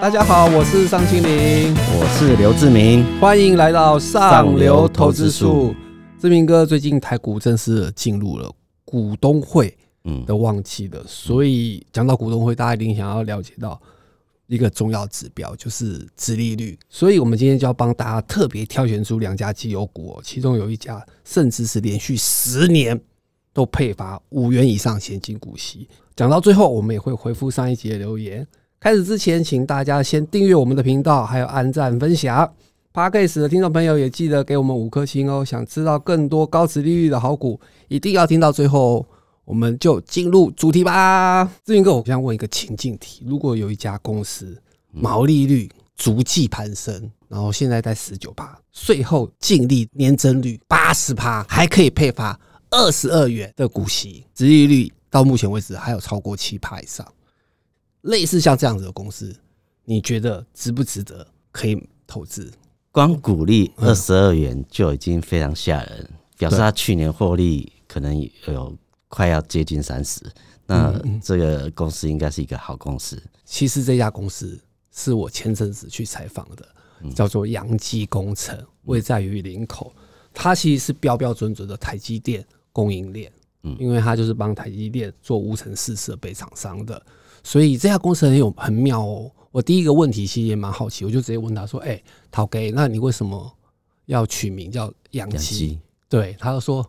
大家好，我是尚青林，我是刘志明，欢迎来到上流投资术。志明哥，最近台股正式进入了股东会嗯的旺季了，所以讲到股东会，大家一定想要了解到一个重要指标，就是殖利率。所以我们今天就要帮大家特别挑选出两家绩优股哦，其中有一家甚至是连续十年都配发五元以上现金股息。讲到最后，我们也会回复上一集的留言。开始之前，请大家先订阅我们的频道，还有按赞分享。Podcast 的听众朋友也记得给我们五颗星哦。想知道更多高值利率的好股，一定要听到最后哦。我们就进入主题吧。志云哥，我想问一个情境题：如果有一家公司毛利率逐季攀升，然后现在在十九趴，税后净利年增率八十趴，还可以配发二十二元的股息，殖利率到目前为止还有超过七趴以上。类似像这样子的公司，你觉得值不值得可以投资？光股利嗯二十二元就已经非常吓人，表示对他去年获利可能有快要接近三十。那这个公司应该是一个好公司。其实这家公司是我前阵子去采访的，嗯叫做阳基工程，位在于林口。它其实是标标准准的台积电供应链，嗯因为它就是帮台积电做无尘室设备厂商的，所以这家公司很有很妙哦。我第一个问题其实也蛮好奇，我就直接问他说：“哎、陶给，那你为什么要取名叫阳养基？”鸡，对，他就说，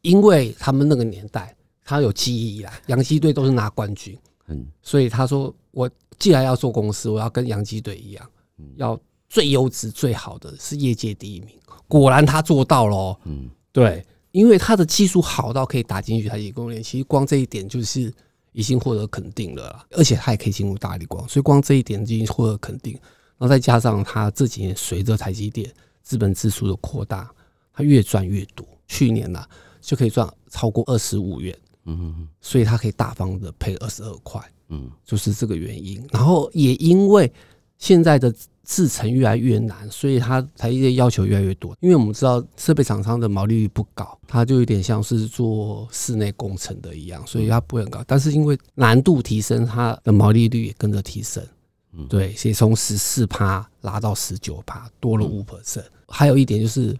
因为他们那个年代，他有记忆以来，洋基队都是拿冠军，嗯所以他说，我既然要做公司，我要跟洋基队一样，要最优质、最好的，是业界第一名。果然他做到了哦。嗯对，因为他的技术好到可以打进去台积供应链，其实光这一点就是已经获得肯定了啦。而且他也可以进入大力光，所以光这一点就已经获得肯定。然后再加上他这几年随着台积电资本支出的扩大，他越赚越多。去年呢、就可以赚超过二十五元，嗯所以他可以大方的配二十二块。嗯就是这个原因。然后也因为现在的制程越来越难，所以它台积电要求越来越多。因为我们知道设备厂商的毛利率不高，它就有点像是做室内工程的一样，所以它不会很高。但是因为难度提升，它的毛利率也跟着提升。嗯对，所以从十四趴拉到十九趴，多了五 percent。还有一点就是，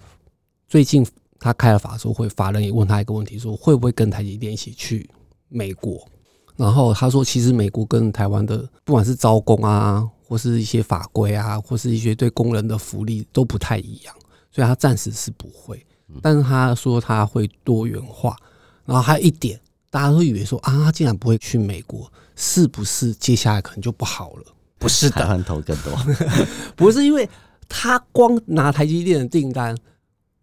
最近他开了法说会，法人也问他一个问题，说会不会跟台积电一起去美国？然后他说，其实美国跟台湾的不管是招工啊，或是一些法规啊，或是一些对工人的福利都不太一样，所以他暂时是不会。但是他说他会多元化。然后还有一点，大家都以为说啊，他竟然不会去美国，是不是接下来可能就不好了？不是的 湾投更多。不是因为他光拿台积电的订单，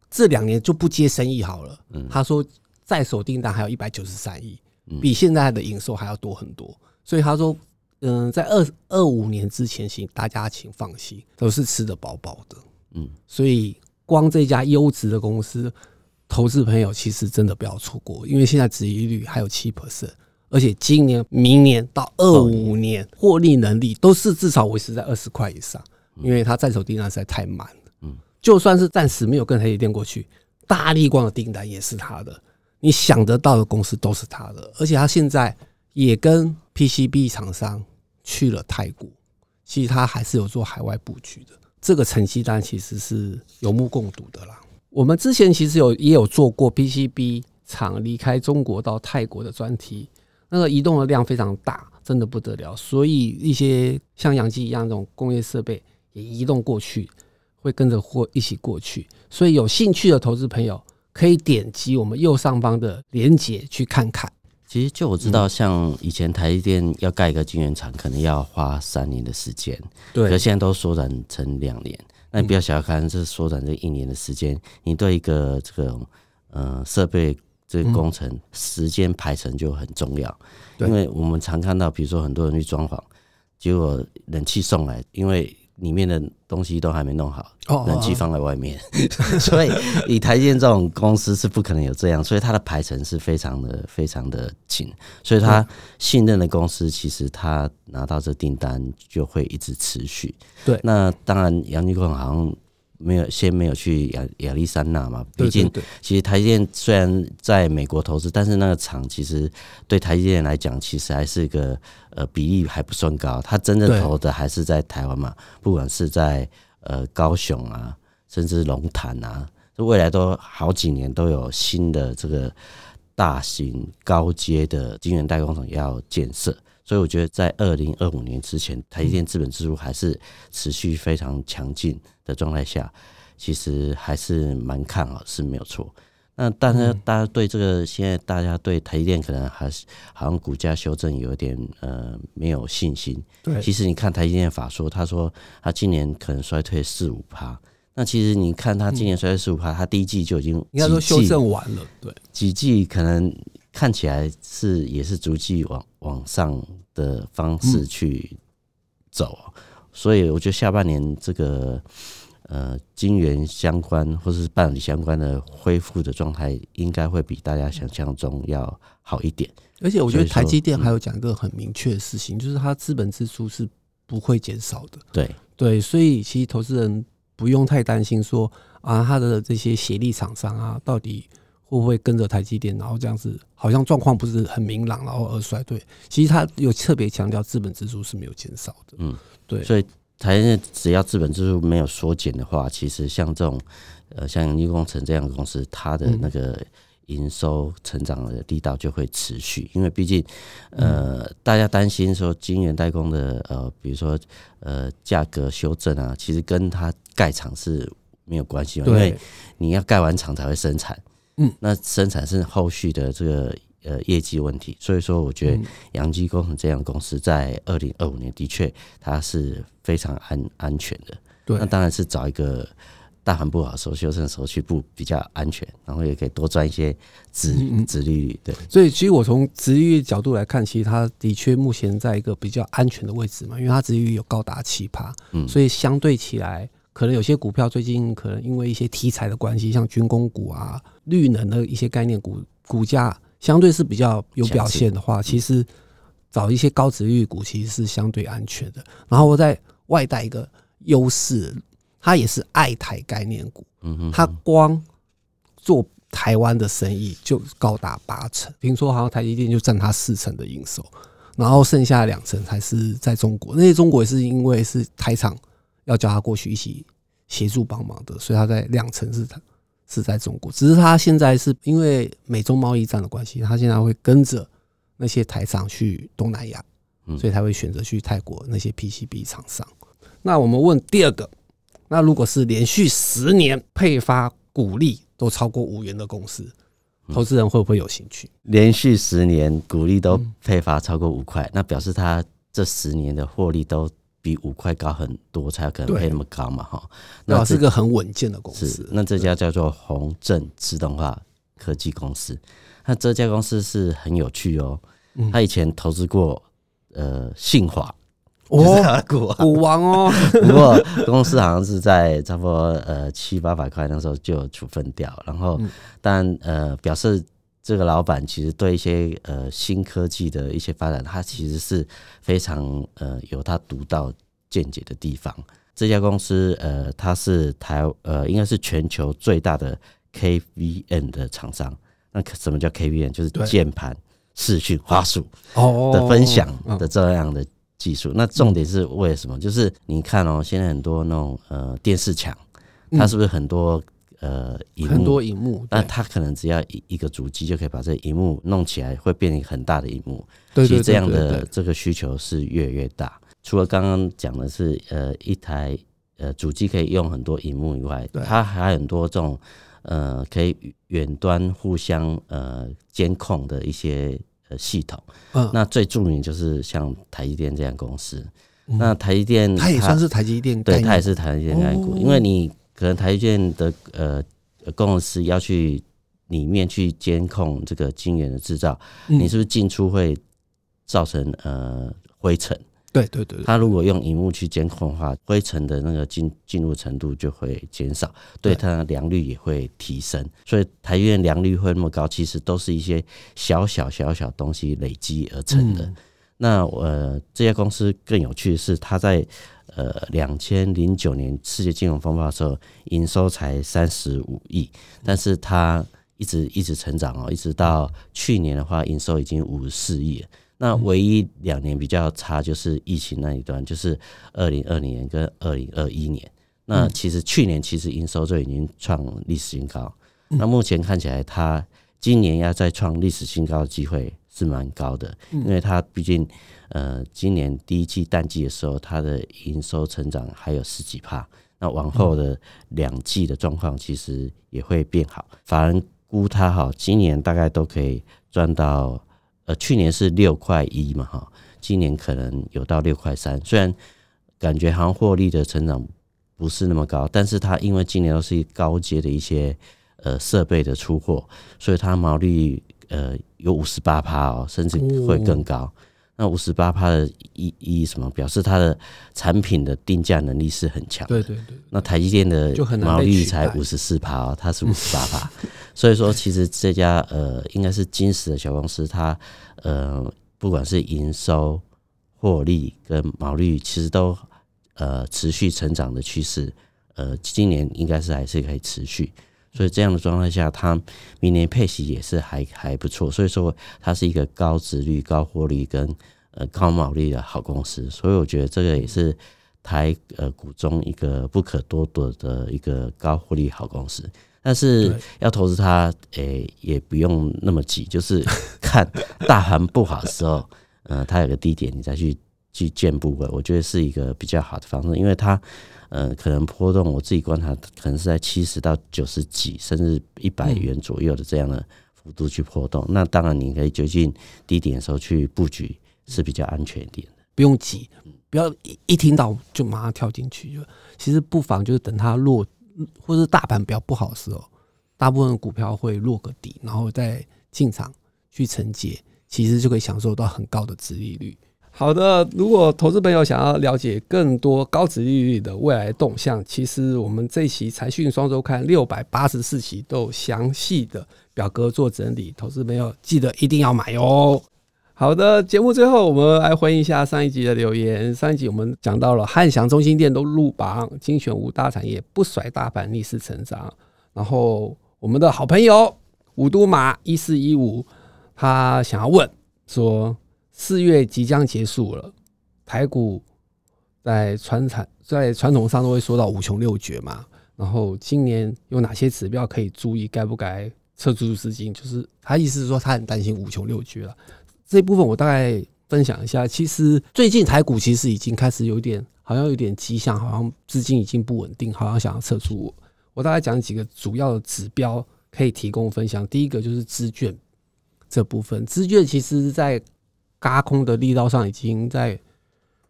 这两年就不接生意好了。嗯他说在手订单还有一百九十三亿，嗯比现在的营收还要多很多。所以他说，嗯，在二二五年之前，请大家请放心，都是吃得饱饱的。嗯所以光这家优质的公司，投资朋友其实真的不要错过，因为现在殖利率还有七 percent，而且今年、明年到二五年获利能力都是至少维持在二十块以上，因为它在手订单实在太满了。嗯就算是暂时没有跟台积电过去，大力光的订单也是他的，你想得到的公司都是他的，而且他现在也跟 PCB 厂商去了泰国，其实他还是有做海外布局的。这个成绩单其实是有目共睹的啦。我们之前其实有也有做过 PCB 厂离开中国到泰国的专题，那个移动的量非常大，真的不得了。所以一些像阳基一样这种工业设备也移动过去，会跟着货一起过去。所以有兴趣的投资朋友可以点击我们右上方的连接去看看。其实就我知道，像以前台积电要盖一个晶圆厂，可能要花三年的时间，可对现在都缩短成两年。那你不要小看这缩短这一年的时间，你对一个这个呃设备这个工程时间排程就很重要。对。因为我们常看到，比如说很多人去装潢，结果冷气送来，因为里面的东西都还没弄好，哦冷气放在外面，所以以台积电这种公司是不可能有这样，所以它的排程是非常的非常的紧，所以他信任的公司，其实他拿到这订单就会一直持续。对。那当然，杨金坤好像没有先没有去亚亚利桑那嘛，对毕竟其实台积电虽然在美国投资，但是那个厂其实对台积电来讲，其实还是一个呃比例还不算高。它真正投的还是在台湾嘛，不管是在呃高雄啊，甚至龙潭啊，这未来都好几年都有新的这个大型高阶的晶圆代工厂要建设。所以我觉得，在二零二五年之前，台积电资本支出还是持续非常强劲的状态下，其实还是蛮看好，是没有错。那但是大家对这个现在大家对台积电可能还是好像股价修正有点呃没有信心。对，其实你看台积电法说，他说他今年可能衰退四五趴。那其实你看他今年衰退四五趴，他第一季就已经应该说修正完了，对，几季可能看起来是也是逐季往往上的方式去走，所以我觉得下半年这个呃晶圆相关或是半导体相关的恢复的状态，应该会比大家想象中要好一点。而且我觉得台积电还有讲一个很明确的事情，就是它资本支出是不会减少的。对，对，所以其实投资人不用太担心说啊，他的这些协力厂商啊，到底会不会跟着台积电，然后这样子好像状况不是很明朗，然后而衰退。其实他有特别强调资本支出是没有减少的。嗯，对，所以台积电只要资本支出没有缩减的话，其实像这种呃像阳基工程这样的公司，它的那个营收成长的力道就会持续，因为毕竟呃大家担心说晶圆代工的呃比如说呃价格修正啊，其实跟它盖厂是没有关系嘛，因为，你要盖完厂才会生产，嗯，那生产是后续的这个呃业绩问题，所以说我觉得嗯。阳基工程这样公司在二零二五年的确它是非常安安全的，对。那当然是找一个大盘不好的时候修正的时候去布比较安全，然后也可以多赚一些子嗯嗯。子利率，对，所以其实我从殖利率角度来看，其实它的确目前在一个比较安全的位置嘛，因为它殖利率有高达七趴，嗯。所以相对起来，可能有些股票最近可能因为一些题材的关系，像军工股啊、绿能的一些概念股，股价相对是比较有表现的话，其实找一些高值率股其实是相对安全的。然后我在外带一个优势，它也是爱台概念股，它光做台湾的生意就高达八成，听说好像台积电就占它四成的营收，然后剩下两成才是在中国。那些中国也是因为是台厂要叫他过去一起协助帮忙的，所以他在两成是他是在中国。只是他现在是因为美中贸易战的关系，他现在会跟着那些台厂去东南亚，嗯所以他会选择去泰国那些 PCB 厂商。那我们问第二个，那如果是连续十年配发股利都超过五元的公司，投资人会不会有兴趣？连续十年股利都配发超过五块，那表示他这十年的获利都比五块高很多，才有可能配那么高嘛，哈。那是个很稳健的公司。那这家叫做宏正自动化科技公司，那这家公司是很有趣哦，嗯他以前投资过呃信华。就是他哦，股啊，股王哦，不过公司好像是在差不多呃七八百块那时候就有处分掉，然后嗯但呃表示这个老板其实对一些呃新科技的一些发展，他其实是非常呃有他独到见解的地方。这家公司呃它是台呃应该是全球最大的 KVN 的厂商。那什么叫 KVN？就是对键盘、视讯、花束。哦的分享嗯的这样的技术。那重点是为什么？就是你看哦，现在很多那种呃电视墙，它是不是很多呃荧幕？嗯很多荧幕，那它可能只要一一个主机就可以把这荧幕弄起来，会变成很大的荧幕。对对其实这样的这个需求是越来越大。除了刚刚讲的是呃一台呃主机可以用很多荧幕以外对，它还有很多这种呃可以远端互相呃监控的一些呃系统。嗯，那最著名就是像台积电这样公司。嗯那台积电它也算是台积电对，它也是台积电概念股，哦因为你可能台积电的呃呃工程师要去里面去监控这个晶圆的制造，嗯你是不是进出会造成呃灰尘？对对对对，它如果用荧幕去监控的话，灰尘的那个进进入程度就会减少，对对它的良率也会提升。所以台积电良率会那么高，其实都是一些小小小小东西累积而成的。嗯那呃，这家公司更有趣的是，它在呃两千零九年世界金融风暴的时候，营收才三十五亿，但是它一直一直成长哦，一直到去年的话，营收已经五十四亿了。那唯一两年比较差就是疫情那一段，就是二零二零年跟二零二一年。那其实去年其实营收就已经创历史新高，那目前看起来它今年要再创历史新高的机会是蛮高的，因为它毕竟呃今年第一季淡季的时候，它的营收成长还有十几帕，那往后的两季的状况其实也会变好。法人估它哈，今年大概都可以赚到。呃，去年是六块一嘛，哈，今年可能有到六块三。虽然感觉好像获利的成长不是那么高，但是它因为今年都是高阶的一些呃设备的出货，所以它毛利呃有五十八趴哦，甚至会更高。那五十八趴的意意义什么？表示它的产品的定价能力是很强。对对对。那台积电的毛利才五十四趴哦，它是五十八趴。所以说，其实这家呃，应该是金石的小公司，它呃，不管是营收、获利跟毛利，其实都呃持续成长的趋势。呃，今年应该是还是可以持续。所以这样的状态下，它明年配息也是还还不错。所以说，它是一个高值率、高获利跟呃高毛利的好公司。所以我觉得这个也是台呃股中一个不可多得的一个高获利好公司。但是要投资它，诶，也不用那么急，就是看大盘不好的时候，呃，它有个低点，你再去去建部位，我觉得是一个比较好的方式，因为它。呃，可能波动，我自己观察，可能是在七十到九十几，甚至一百元左右的这样的幅度去波动。那当然，你可以就近低点的时候去布局是比较安全一点的，不用急，不要一一听到就马上跳进去。就其实不妨就是等它落，或者大盘比较不好的时候，大部分股票会落个底，然后再进场去承接，其实就可以享受到很高的殖利率。好的，如果投资朋友想要了解更多高值利率的未来动向，其实我们这期财讯双周刊六百八十四期都有详细的表格做整理，投资朋友记得一定要买哟。好的，节目最后我们来回应一下上一集的留言。上一集我们讲到了汉翔、中心店都入榜，精选五大产业不甩大盘逆势成长。然后我们的好朋友五都马一四一五，他想要问说。四月即将结束了，台股在传产在传统上都会说到五穷六绝嘛。然后今年有哪些指标可以注意？该不该撤出资金？就是他意思是说他很担心五穷六绝了。这一部分我大概分享一下。其实最近台股其实已经开始有点好像有点迹象，好像资金已经不稳定，好像想要撤出。我我大概讲几个主要的指标可以提供分享。第一个就是资券这部分，资券其实在嘎空的力道上，已经在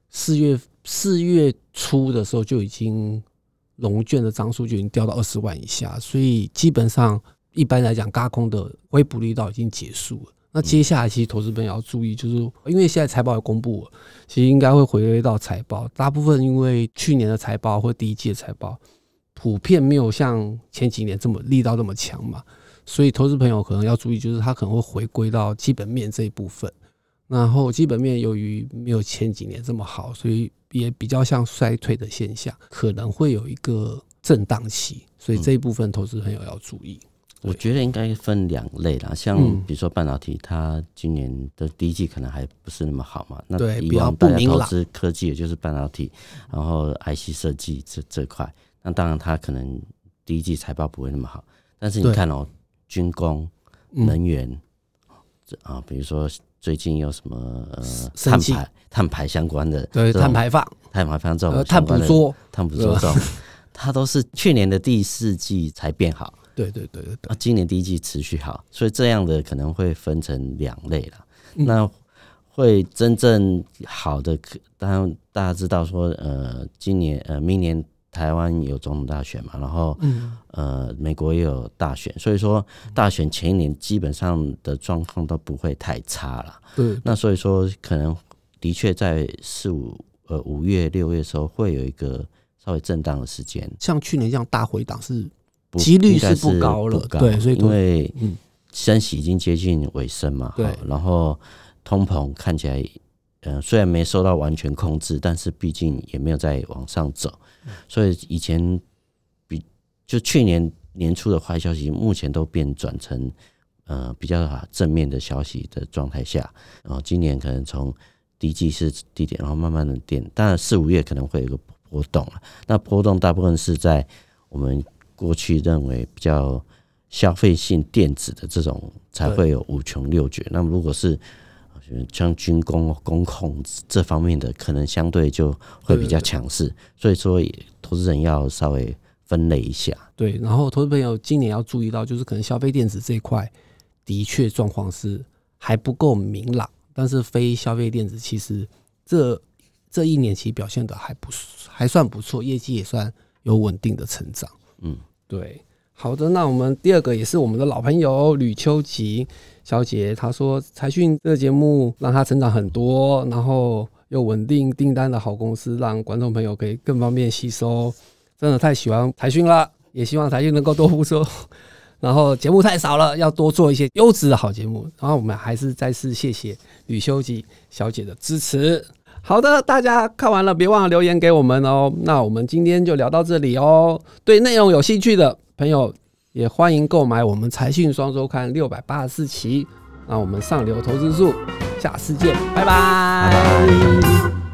四月四月初的时候就已经龙卷的张数就已经掉到二十万以下，所以基本上一般来讲，嘎空的回补力道已经结束了。那接下来其实投资朋友要注意，就是因为现在财报也公布了，其实应该会回归到财报。大部分因为去年的财报或第一季的财报普遍没有像前几年这么力道那么强嘛，所以投资朋友可能要注意，就是它可能会回归到基本面这一部分。然后基本面由于没有前几年这么好，所以也比较像衰退的现象，可能会有一个震荡期，所以这一部分投资朋友要注意。我觉得应该分两类啦，像比如说半导体，它今年的第一季可能还不是那么好嘛，那以往大家投资科技，也就是半导体，然后 IC 设计这这块，那当然它可能第一季财报不会那么好，但是你看哦，军工、能源，啊，比如说。最近有什么呃碳排碳排相关的？对，碳排放、碳排放这种碳捕捉、碳捕捉这种，它都是去年的第四季才变好。对对对对对。啊，今年第一季持续好，所以这样的可能会分成两类了。那会真正好的，当然大家知道说，呃，今年呃，明年。台湾有总统大选嘛，然后呃，美国也有大选，所以说大选前一年基本上的状况都不会太差了。对，那所以说可能的确在四五呃五月六月的时候会有一个稍微震荡的时间。像去年这样大回档是几率是不高了，对，所以因为升息已经接近尾声嘛，对，然后通膨看起来呃，虽然没受到完全控制，但是毕竟也没有再往上走，所以以前比就去年年初的坏消息，目前都变转成呃比较正面的消息的状态下，然后今年可能从低季是低点，然后慢慢的跌，当然四五月可能会有个波动啊，那波动大部分是在我们过去认为比较消费性电子的这种才会有五穷六绝，那么如果是像军工、工控这方面的，可能相对就会比较强势，所以说投资人要稍微分类一下。对，然后投资朋友今年要注意到，就是可能消费电子这一块的确状况是还不够明朗，但是非消费电子其实这这一年其实表现的还不还算不错，业绩也算有稳定的成长。嗯，对。好的，那我们第二个也是我们的老朋友吕秋吉小姐，她说财讯这个节目让她成长很多，然后又稳定订单的好公司，让观众朋友可以更方便吸收，真的太喜欢财讯了，也希望财讯能够多付出。然后节目太少了，要多做一些优质的好节目。然后我们还是再次谢谢吕秋吉小姐的支持。好的，大家看完了，别忘了留言给我们哦。那我们今天就聊到这里哦。对内容有兴趣的。朋友也欢迎购买我们财讯双周刊六百八十四期，那我们上流投资术，下次见，拜拜。